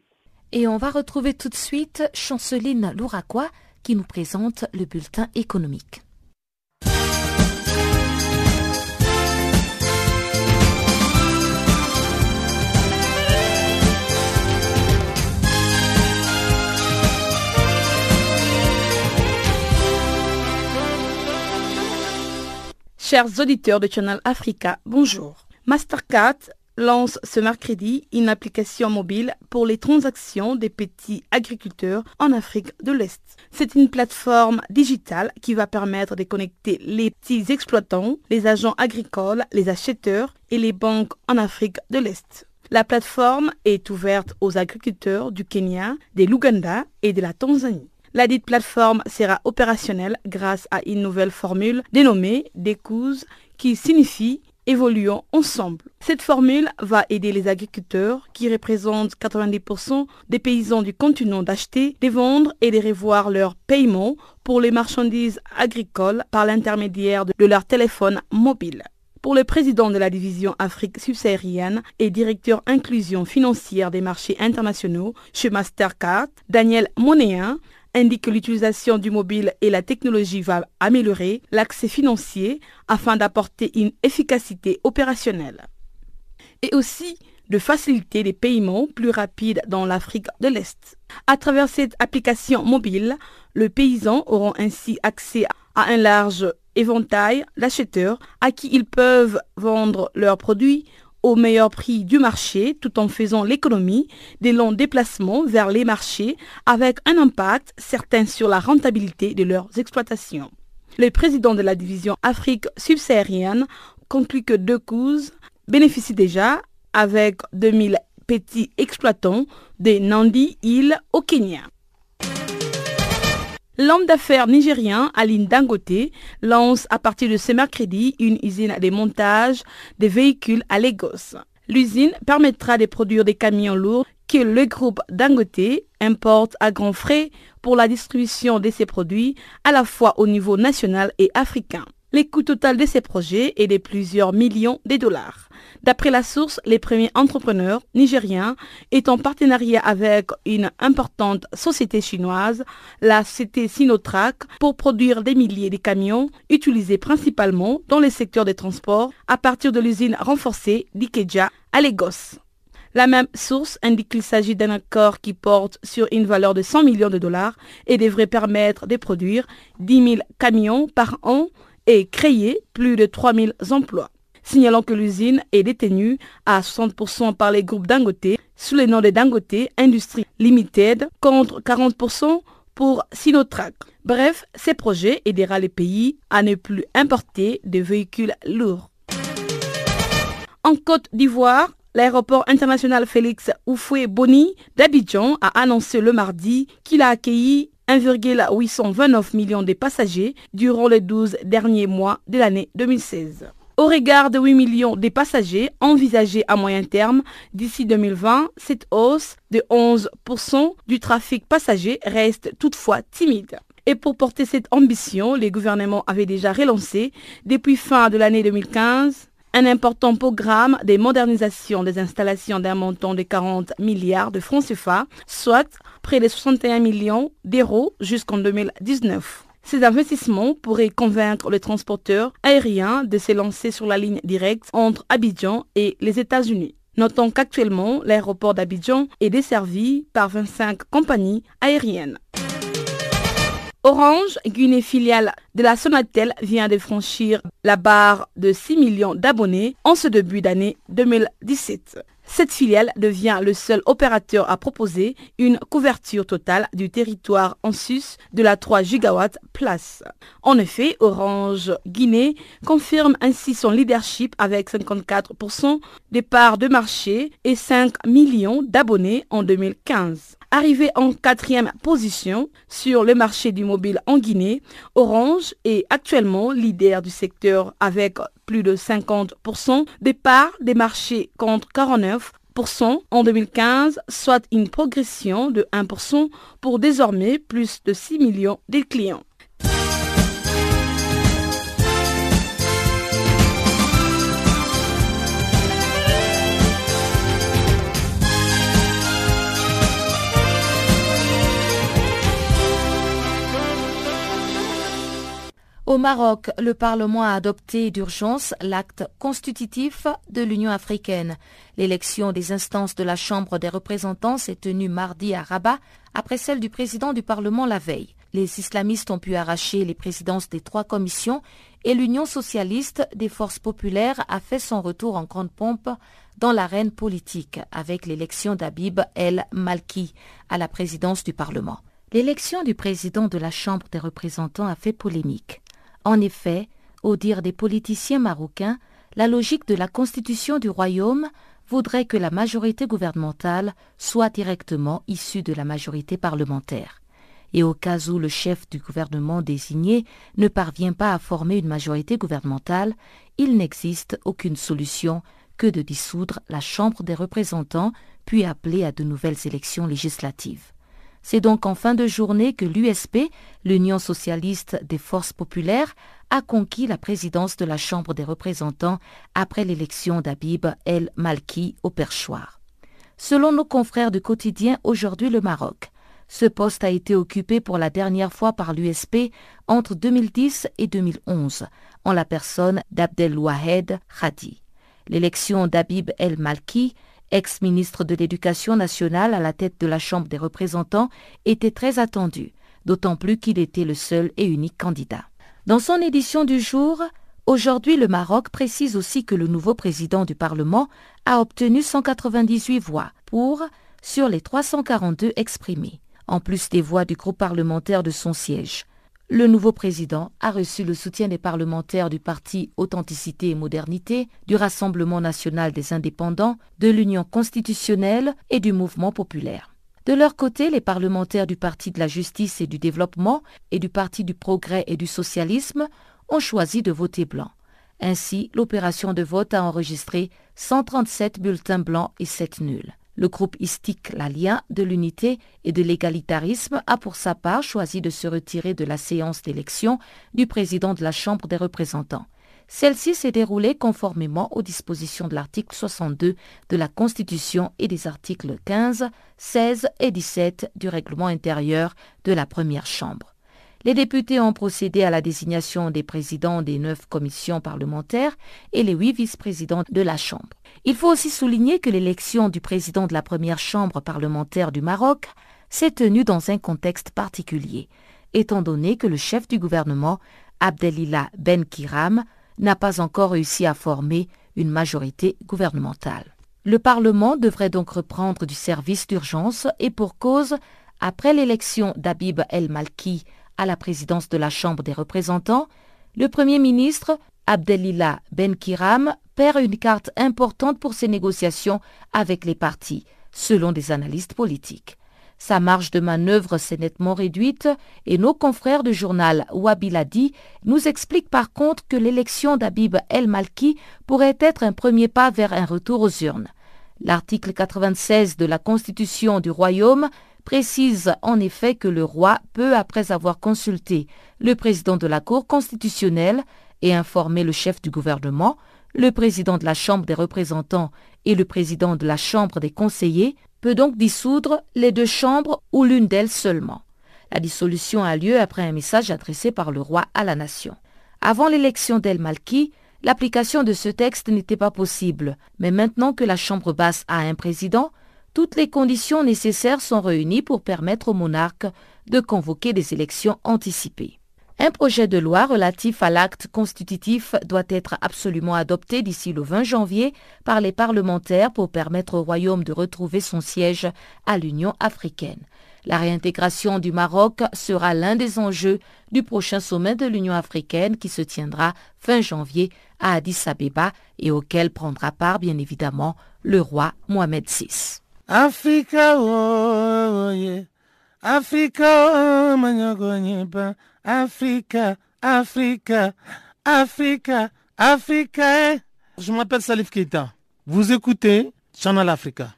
Et on va retrouver tout de suite Chanceline Louraquois qui nous présente le bulletin économique. Chers auditeurs de Channel Africa, bonjour. Mastercard lance ce mercredi une application mobile pour les transactions des petits agriculteurs en Afrique de l'Est. C'est une plateforme digitale qui va permettre de connecter les petits exploitants, les agents agricoles, les acheteurs et les banques en Afrique de l'Est. La plateforme est ouverte aux agriculteurs du Kenya, de l'Ouganda et de la Tanzanie. La dite plateforme sera opérationnelle grâce à une nouvelle formule dénommée DECOUS qui signifie évoluons ensemble. Cette formule va aider les agriculteurs, qui représentent 90% des paysans du continent, d'acheter, de vendre et de revoir leurs paiements pour les marchandises agricoles par l'intermédiaire de leur téléphone mobile. Pour le président de la division Afrique subsaharienne et directeur inclusion financière des marchés internationaux chez Mastercard, Daniel Monéen, indique que l'utilisation du mobile et la technologie va améliorer l'accès financier afin d'apporter une efficacité opérationnelle. Et aussi de faciliter les paiements plus rapides dans l'Afrique de l'Est. À travers cette application mobile, les paysans auront ainsi accès à un large éventail d'acheteurs à qui ils peuvent vendre leurs produits au meilleur prix du marché tout en faisant l'économie des longs déplacements vers les marchés avec un impact certain sur la rentabilité de leurs exploitations. Le président de la division Afrique subsaharienne conclut que deux causes bénéficient déjà avec 2000 petits exploitants des Nandi Hills au Kenya. L'homme d'affaires nigérien Aline Dangote lance à partir de ce mercredi une usine de montage des véhicules à Lagos. L'usine permettra de produire des camions lourds que le groupe Dangote importe à grands frais pour la distribution de ses produits à la fois au niveau national et africain. Le coût total de ces projets est de plusieurs millions de dollars. D'après la source, les premiers entrepreneurs nigériens est en partenariat avec une importante société chinoise, la CT Sinotrack, pour produire des milliers de camions utilisés principalement dans les secteurs des transports à partir de l'usine renforcée d'Ikeja à Lagos. La même source indique qu'il s'agit d'un accord qui porte sur une valeur de 100 millions de dollars et devrait permettre de produire 10 000 camions par an et créer plus de 3000 emplois. Signalant que l'usine est détenue à 60% par les groupes Dangote sous le nom de Dangote Industries Limited contre 40% pour Sinotrack. Bref, ces projets aidera les pays à ne plus importer de véhicules lourds. En Côte d'Ivoire, L'aéroport international Félix Oufoué-Boni d'Abidjan a annoncé le mardi qu'il a accueilli 1,829 millions de passagers durant les 12 derniers mois de l'année 2016. Au regard de 8 millions de passagers envisagés à moyen terme d'ici 2020, cette hausse de 11% du trafic passager reste toutefois timide. Et pour porter cette ambition, les gouvernements avaient déjà relancé, depuis fin de l'année 2015, un important programme de modernisation des installations d'un montant de 40 milliards de francs CFA, soit près de 61 millions d'euros jusqu'en 2019. Ces investissements pourraient convaincre les transporteurs aériens de se lancer sur la ligne directe entre Abidjan et les États-Unis. Notons qu'actuellement, l'aéroport d'Abidjan est desservi par 25 compagnies aériennes. Orange, Guinée filiale de la Sonatel, vient de franchir la barre de 6 millions d'abonnés en ce début d'année 2017. Cette filiale devient le seul opérateur à proposer une couverture totale du territoire en sus de la 3 gigawatt place. En effet, Orange Guinée confirme ainsi son leadership avec 54% des parts de marché et 5 millions d'abonnés en 2015. Arrivé en quatrième position sur le marché du mobile en Guinée, Orange est actuellement leader du secteur avec plus de 50% des parts des marchés contre 49% en 2015, soit une progression de 1% pour désormais plus de 6 millions de clients. Au Maroc, le Parlement a adopté d'urgence l'acte constitutif de l'Union africaine. L'élection des instances de la Chambre des représentants s'est tenue mardi à Rabat, après celle du président du Parlement la veille. les islamistes ont pu arracher les présidences des trois commissions et l'Union socialiste des forces populaires a fait son retour en grande pompe dans l'arène politique avec l'élection d'Abib El Malki à la présidence du Parlement. L'élection du président de la Chambre des représentants a fait polémique. En effet, au dire des politiciens marocains, la logique de la constitution du royaume voudrait que la majorité gouvernementale soit directement issue de la majorité parlementaire. Et au cas où le chef du gouvernement désigné ne parvient pas à former une majorité gouvernementale, il n'existe aucune solution que de dissoudre la Chambre des représentants puis appeler à de nouvelles élections législatives. C'est donc en fin de journée que l'USP, l'Union socialiste des forces populaires, a conquis la présidence de la Chambre des représentants après l'élection d'Abib El Malki au perchoir. Selon nos confrères du quotidien Aujourd'hui le Maroc, ce poste a été occupé pour la dernière fois par l'USP entre 2010 et 2011, en la personne d'Abdel Wahed Khadi. L'élection d'Abib El Malki ex-ministre de l'Éducation nationale à la tête de la Chambre des représentants, était très attendu, d'autant plus qu'il était le seul et unique candidat. Dans son édition du jour, aujourd'hui le Maroc précise aussi que le nouveau président du Parlement a obtenu 198 voix pour sur les 342 exprimées, en plus des voix du groupe parlementaire de son siège. Le nouveau président a reçu le soutien des parlementaires du parti Authenticité et Modernité, du Rassemblement national des indépendants, de l'Union constitutionnelle et du Mouvement populaire. De leur côté, les parlementaires du Parti de la justice et du développement et du Parti du progrès et du socialisme ont choisi de voter blanc. Ainsi, l'opération de vote a enregistré 137 bulletins blancs et 7 nuls. Le groupe Istik-Lalien de l'unité et de l'égalitarisme a pour sa part choisi de se retirer de la séance d'élection du président de la Chambre des représentants. Celle-ci s'est déroulée conformément aux dispositions de l'article 62 de la Constitution et des articles 15, 16 et 17 du règlement intérieur de la Première Chambre. Les députés ont procédé à la désignation des présidents des neuf commissions parlementaires et les huit vice-présidents de la Chambre. Il faut aussi souligner que l'élection du président de la première chambre parlementaire du Maroc s'est tenue dans un contexte particulier, étant donné que le chef du gouvernement, Abdelilah Ben Kiram, n'a pas encore réussi à former une majorité gouvernementale. Le Parlement devrait donc reprendre du service d'urgence et pour cause, après l'élection d'Abib El Malki à la présidence de la Chambre des représentants, le Premier ministre Abdelilah Ben Kiram perd une carte importante pour ses négociations avec les partis, selon des analystes politiques. Sa marge de manœuvre s'est nettement réduite et nos confrères du journal Wabiladi nous expliquent par contre que l'élection d'Abib El Malki pourrait être un premier pas vers un retour aux urnes. L'article 96 de la Constitution du Royaume précise en effet que le roi peut, après avoir consulté le président de la Cour constitutionnelle et informé le chef du gouvernement, le président de la Chambre des représentants et le président de la Chambre des conseillers peut donc dissoudre les deux chambres ou l'une d'elles seulement. La dissolution a lieu après un message adressé par le roi à la nation. Avant l'élection d'El Malki, l'application de ce texte n'était pas possible, mais maintenant que la Chambre basse a un président, toutes les conditions nécessaires sont réunies pour permettre au monarque de convoquer des élections anticipées. Un projet de loi relatif à l'acte constitutif doit être absolument adopté d'ici le 20 janvier par les parlementaires pour permettre au Royaume de retrouver son siège à l'Union africaine. La réintégration du Maroc sera l'un des enjeux du prochain sommet de l'Union africaine qui se tiendra fin janvier à Addis Abeba et auquel prendra part bien évidemment le roi Mohamed VI. Africa, oh, oh, Africa, oh, Africa, Africa, Africa, Africa. Je m'appelle Salif Keita. Vous écoutez Channel Africa,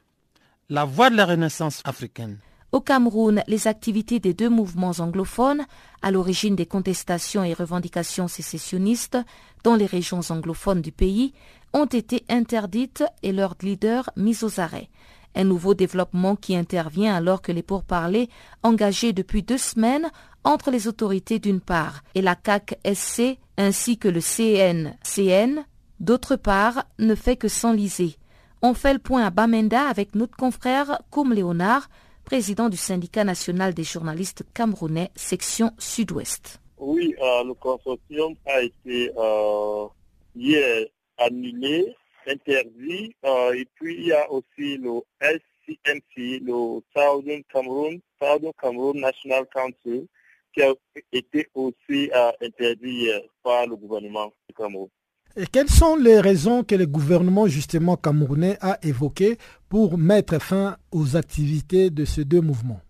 la voix de la renaissance africaine. Au Cameroun, les activités des deux mouvements anglophones, à l'origine des contestations et revendications sécessionnistes dans les régions anglophones du pays, ont été interdites et leurs leaders mis aux arrêts. Un nouveau développement qui intervient alors que les pourparlers engagés depuis deux semaines entre les autorités d'une part et la CAC-SC ainsi que le CNCN d'autre part ne fait que s'enliser. On fait le point à Bamenda avec notre confrère Koum Léonard président du syndicat national des journalistes camerounais, section sud-ouest. Oui, euh, le consortium a été euh, hier annulé, interdit, euh, et puis il y a aussi le SCMC, le Southern Cameroon, Southern Cameroon National Council, qui a été aussi interdit par le gouvernement du Cameroun. Et quelles sont les raisons que le gouvernement justement camerounais a évoquées pour mettre fin aux activités de ces deux mouvements?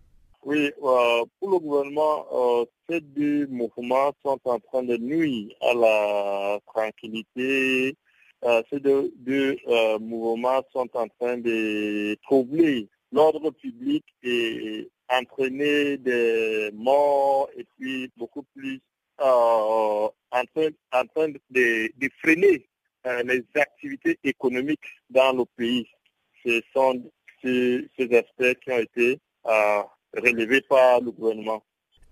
Oui, euh, pour le gouvernement, euh, ces deux mouvements sont en train de nuire à la tranquillité. Euh, ces deux, deux mouvements sont en train de troubler l'ordre public et entraîner des morts et puis beaucoup plus euh, en train, de, freiner euh, les activités économiques dans le pays. Ce sont ces, aspects qui ont été euh, relevés par le gouvernement.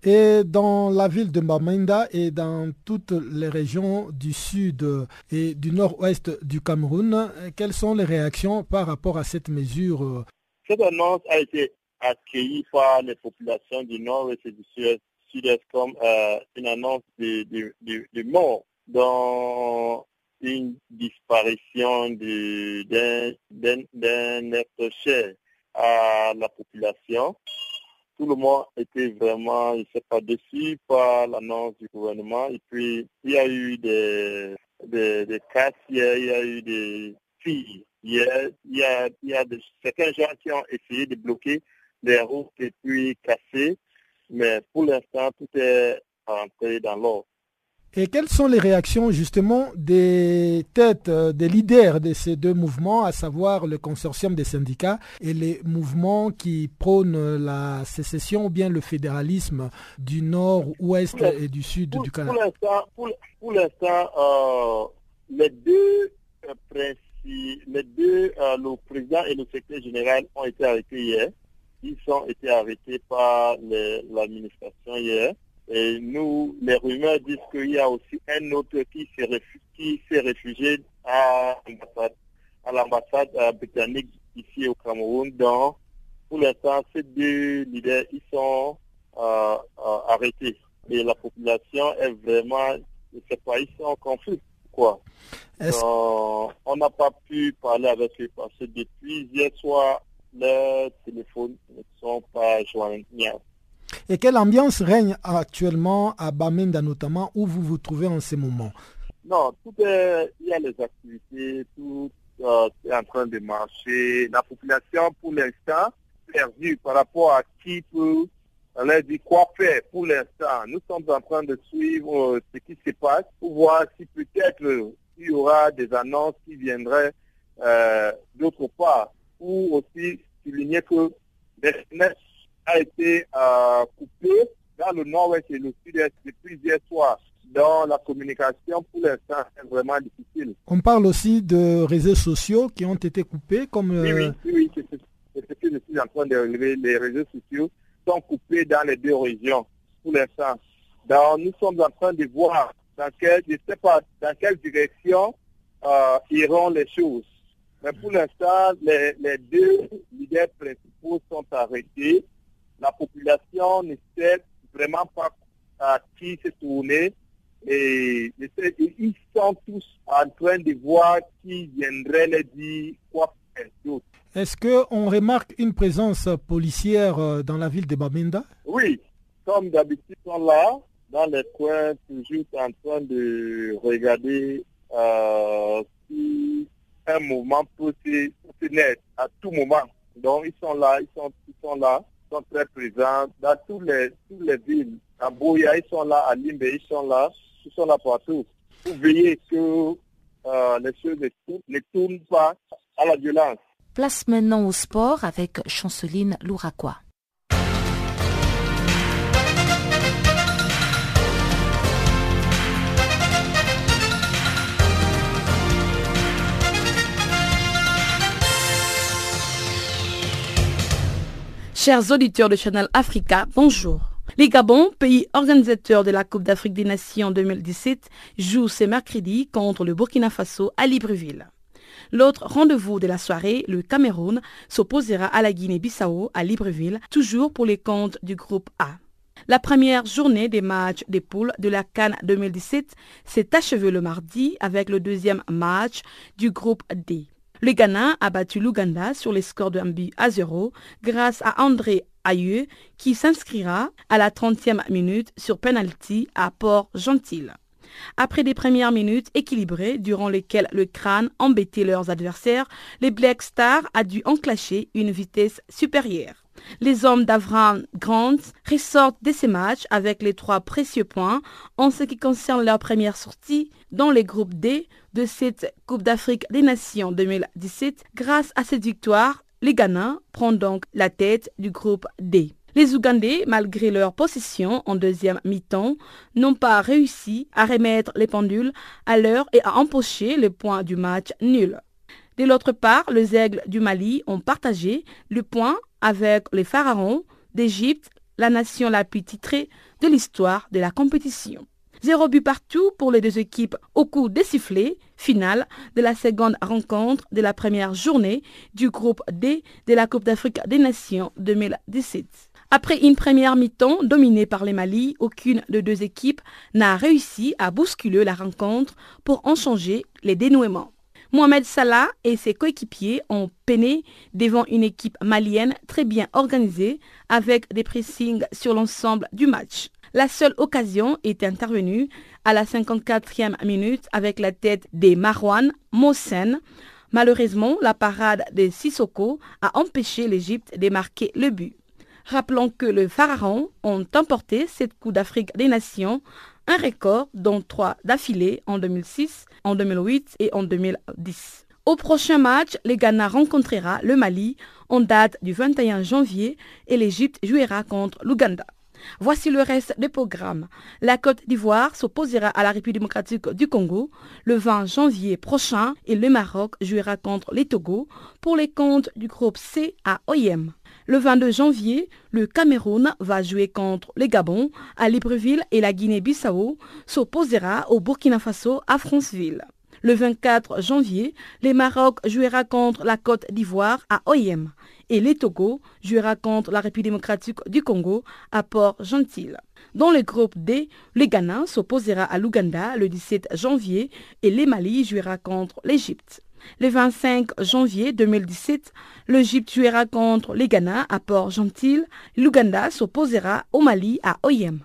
Et dans la ville de Bamenda et dans toutes les régions du sud et du nord-ouest du Cameroun, quelles sont les réactions par rapport à cette mesure? Cette annonce a été accueillie par les populations du nord-ouest et du sud comme euh, une annonce de, de, de, mort dans une disparition d'un être cher à la population. Tout le monde était vraiment, il s'est pas déçu par l'annonce du gouvernement. Et puis, il y a eu des, des, des il y a eu des filles. Il y a, il y a, il y a certains gens qui ont essayé de bloquer des routes et puis casser mais pour l'instant, tout est rentré dans l'ordre. Et quelles sont les réactions justement des têtes, euh, des leaders de ces deux mouvements, à savoir le consortium des syndicats et les mouvements qui prônent la sécession ou bien le fédéralisme du nord, ouest et du sud du Canada? Pour l'instant, euh, les deux euh, les deux, le président et le secrétaire général ont été arrêtés hier ils ont été arrêtés par l'administration hier. Et nous, les rumeurs disent qu'il y a aussi un autre qui s'est réfugié, à l'ambassade euh, britannique ici au Cameroun. Donc, pour l'instant, ces deux leaders, ils sont euh, euh, arrêtés. Et la population est vraiment, je ne sais pas, ils sont confus. Quoi. on n'a pas pu parler avec eux parce que depuis hier soir, les téléphones ne sont pas joignables. Et quelle ambiance règne actuellement à Bamenda notamment, où vous vous trouvez en ce moment? Non, tout il y a les activités, tout euh, est en train de marcher. La population, pour l'instant, perdue par rapport à qui peut leur dire quoi faire pour l'instant. Nous sommes en train de suivre euh, ce qui se passe pour voir si peut-être il y aura des annonces qui viendraient euh, d'autre part pour aussi souligner que l'Internet a été euh, coupé dans le nord-ouest et le sud-est depuis hier soir. Dans la communication, pour l'instant, c'est vraiment difficile. On parle aussi de réseaux sociaux qui ont été coupés comme... Oui, oui, euh, oui c'est ce que je suis en train de relever. Les réseaux sociaux sont coupés dans les deux régions pour l'instant. Donc, nous sommes en train de voir dans quelle, je sais pas, dans quelle direction euh, iront les choses. Mais pour l'instant, les, deux leaders principaux sont arrêtés. La population ne sait vraiment pas à qui se tourner. Et, ils sont tous en train de voir qui viendrait les dire quoi faire d'autre. Est-ce qu'on remarque une présence policière euh, dans la ville de Babinda Oui, comme d'habitude, ils sont là, dans les coins, toujours en train de regarder euh, si un mouvement peut se, naître à tout moment. Donc ils sont là, ils sont, ils sont là, sont très présents dans tous les, toutes les villes. À Boya, ils sont là, à Limbe, ils sont là, ils sont là partout. Pour veiller que euh, les choses ne tournent pas à la violence. Place maintenant au sport avec Chanceline Louraquois. Chers auditeurs de Channel Africa, bonjour. Les Gabon, pays organisateur de la Coupe d'Afrique des Nations 2017, joue ce mercredi contre le Burkina Faso à Libreville. L'autre rendez-vous de la soirée, le Cameroun, s'opposera à la Guinée-Bissau à Libreville, toujours pour les comptes du groupe A. La première journée des matchs des poules de la Cannes 2017 s'est achevée le mardi avec le deuxième match du groupe D. Le Ghana a battu l'Ouganda sur les scores de 1 but à 0 grâce à André Ayew qui s'inscrira à la 30e minute sur penalty à Port-Gentil. Après des premières minutes équilibrées durant lesquelles le crâne embêtait leurs adversaires, les Black Stars a dû enclencher une vitesse supérieure. Les hommes d'Avram Grant ressortent de ces matchs avec les trois précieux points en ce qui concerne leur première sortie dans les groupes D de cette Coupe d'Afrique des Nations 2017. Grâce à cette victoire, les Ghana prennent donc la tête du groupe D. Les Ougandais, malgré leur possession en deuxième mi-temps, n'ont pas réussi à remettre les pendules à l'heure et à empocher le point du match nul. De l'autre part, les aigles du Mali ont partagé le point avec les pharaons d'Égypte, la nation la plus titrée de l'histoire de la compétition. Zéro but partout pour les deux équipes au coup des sifflets final de la seconde rencontre de la première journée du groupe D de la Coupe d'Afrique des Nations 2017. Après une première mi-temps dominée par les Mali, aucune de deux équipes n'a réussi à bousculer la rencontre pour en changer les dénouements. Mohamed Salah et ses coéquipiers ont peiné devant une équipe malienne très bien organisée avec des pressings sur l'ensemble du match. La seule occasion est intervenue à la 54e minute avec la tête des Marwan Mossen. Malheureusement, la parade de Sissoko a empêché l'Égypte de marquer le but. Rappelons que les Pharaons ont emporté cette Coupe d'Afrique des Nations un record dont trois d'affilée en 2006, en 2008 et en 2010. Au prochain match, le Ghana rencontrera le Mali en date du 21 janvier et l'Égypte jouera contre l'Ouganda. Voici le reste des programmes. La Côte d'Ivoire s'opposera à la République démocratique du Congo le 20 janvier prochain et le Maroc jouera contre les Togo pour les comptes du groupe C à OIM. Le 22 janvier, le Cameroun va jouer contre le Gabon à Libreville et la Guinée-Bissau s'opposera au Burkina Faso à Franceville. Le 24 janvier, le Maroc jouera contre la Côte d'Ivoire à Oyem et les Togo jouera contre la République démocratique du Congo à Port-Gentil. Dans le groupe D, le Ghana s'opposera à l'Ouganda le 17 janvier et le Mali jouera contre l'Égypte. Le 25 janvier 2017, l'Égypte jouera contre les Ghana à Port-Gentil. L'Ouganda s'opposera au Mali à Oyem.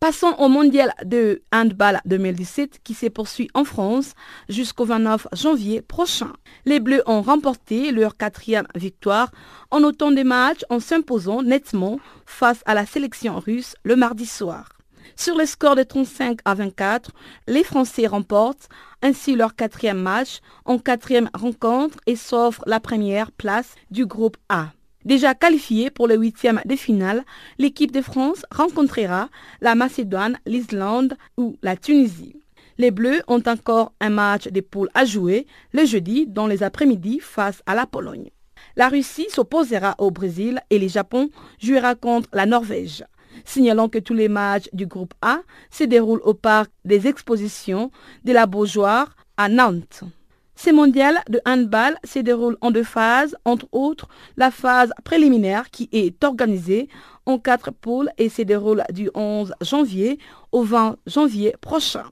Passons au mondial de handball 2017 qui se poursuit en France jusqu'au 29 janvier prochain. Les Bleus ont remporté leur quatrième victoire en autant de matchs en s'imposant nettement face à la sélection russe le mardi soir. Sur le score de 35 à 24, les Français remportent ainsi leur quatrième match en quatrième rencontre et s'offrent la première place du groupe A. Déjà qualifiée pour le huitième de finale, l'équipe de France rencontrera la Macédoine, l'Islande ou la Tunisie. Les Bleus ont encore un match de poule à jouer le jeudi dans les après-midi face à la Pologne. La Russie s'opposera au Brésil et le Japon jouera contre la Norvège. Signalons que tous les matchs du groupe A se déroulent au parc des expositions de la Beaujoire à Nantes. Ces mondiales de handball se déroulent en deux phases, entre autres la phase préliminaire qui est organisée en quatre poules et se déroule du 11 janvier au 20 janvier prochain.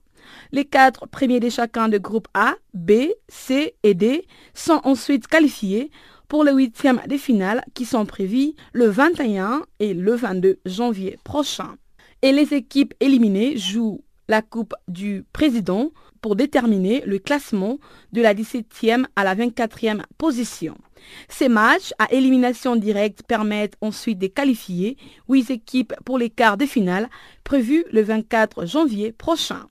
Les quatre premiers de chacun de groupe A, B, C et D sont ensuite qualifiés pour les huitièmes de finale qui sont prévus le 21 et le 22 janvier prochain. Et les équipes éliminées jouent la Coupe du Président pour déterminer le classement de la 17e à la 24e position. Ces matchs à élimination directe permettent ensuite de qualifier huit équipes pour les quarts de finale prévus le 24 janvier prochain.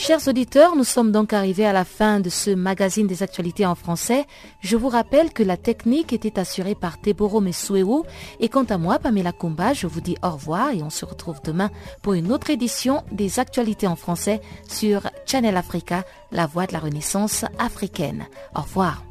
Chers auditeurs, nous sommes donc arrivés à la fin de ce magazine des actualités en français. Je vous rappelle que la technique était assurée par Teboro Mesuewu et quant à moi, Pamela Kumba, je vous dis au revoir et on se retrouve demain pour une autre édition des actualités en français sur Channel Africa, la voix de la renaissance africaine. Au revoir.